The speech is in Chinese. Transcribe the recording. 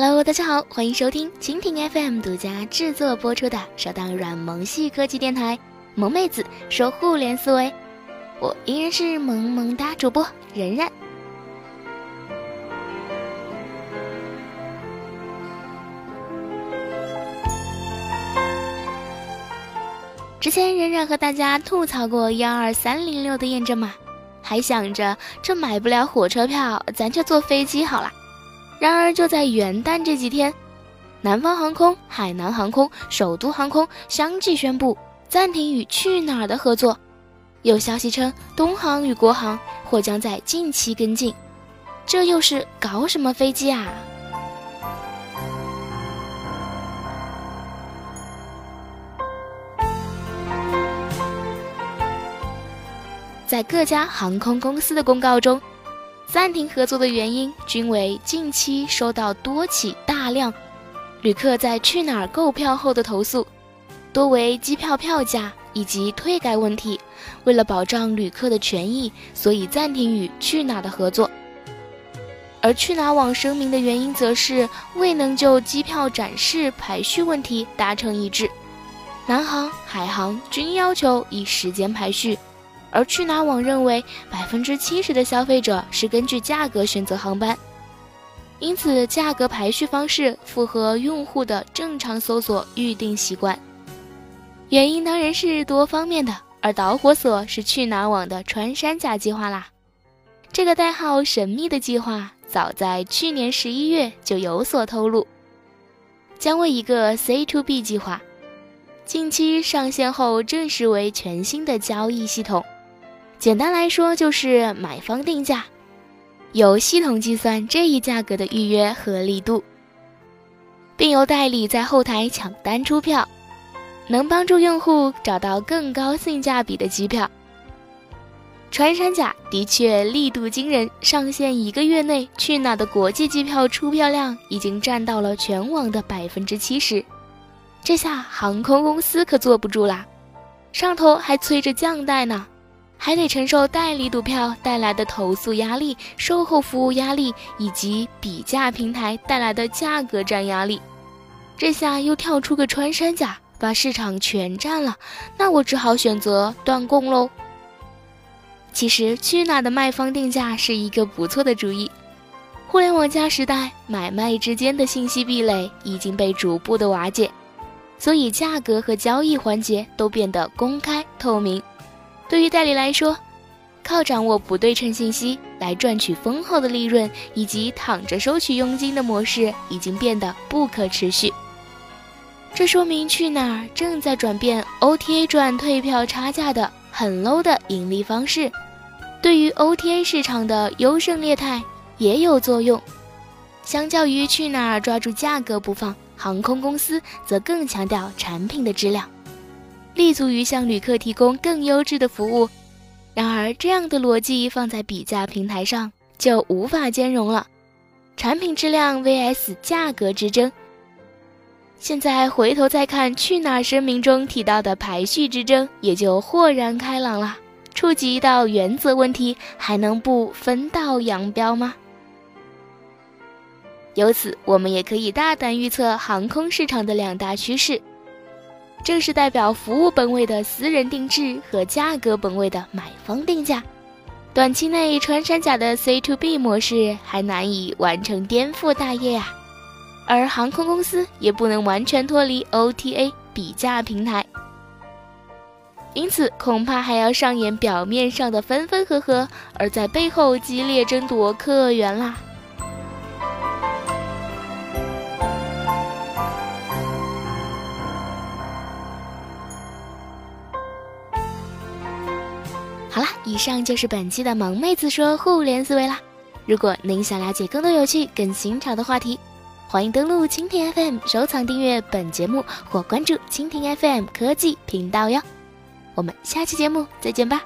Hello，大家好，欢迎收听蜻蜓 FM 独家制作播出的首档软萌系科技电台《萌妹子说互联思维》，我依然是萌萌哒主播然然。之前任任和大家吐槽过幺二三零六的验证码，还想着这买不了火车票，咱就坐飞机好了。然而就在元旦这几天，南方航空、海南航空、首都航空相继宣布暂停与去哪儿的合作。有消息称，东航与国航或将在近期跟进。这又是搞什么飞机啊？在各家航空公司的公告中。暂停合作的原因均为近期收到多起大量旅客在去哪儿购票后的投诉，多为机票票价以及退改问题。为了保障旅客的权益，所以暂停与去哪儿的合作。而去哪儿网声明的原因则是未能就机票展示排序问题达成一致。南航、海航均要求以时间排序。而去哪网认为，百分之七十的消费者是根据价格选择航班，因此价格排序方式符合用户的正常搜索预订习惯。原因当然是多方面的，而导火索是去哪网的穿山甲计划啦。这个代号神秘的计划，早在去年十一月就有所透露，将为一个 C to B 计划，近期上线后正式为全新的交易系统。简单来说，就是买方定价，由系统计算这一价格的预约和力度，并由代理在后台抢单出票，能帮助用户找到更高性价比的机票。穿山甲的确力度惊人，上线一个月内，去哪的国际机票出票量已经占到了全网的百分之七十，这下航空公司可坐不住啦，上头还催着降代呢。还得承受代理赌票带来的投诉压力、售后服务压力以及比价平台带来的价格战压力。这下又跳出个穿山甲，把市场全占了，那我只好选择断供喽。其实去哪的卖方定价是一个不错的主意。互联网加时代，买卖之间的信息壁垒已经被逐步的瓦解，所以价格和交易环节都变得公开透明。对于代理来说，靠掌握不对称信息来赚取丰厚的利润，以及躺着收取佣金的模式，已经变得不可持续。这说明去哪儿正在转变 OTA 赚退票差价的很 low 的盈利方式，对于 OTA 市场的优胜劣汰也有作用。相较于去哪儿抓住价格不放，航空公司则更强调产品的质量。立足于向旅客提供更优质的服务，然而这样的逻辑放在比价平台上就无法兼容了。产品质量 vs 价格之争。现在回头再看去哪儿声明中提到的排序之争，也就豁然开朗了。触及到原则问题，还能不分道扬镳吗？由此，我们也可以大胆预测航空市场的两大趋势。正是代表服务本位的私人定制和价格本位的买方定价，短期内穿山甲的 C to B 模式还难以完成颠覆大业呀，而航空公司也不能完全脱离 OTA 比价平台，因此恐怕还要上演表面上的分分合合，而在背后激烈争夺客源啦。好啦，以上就是本期的萌妹子说互联思维啦。如果您想了解更多有趣、更新潮的话题，欢迎登录蜻蜓 FM 收藏订阅本节目或关注蜻蜓 FM 科技频道哟。我们下期节目再见吧。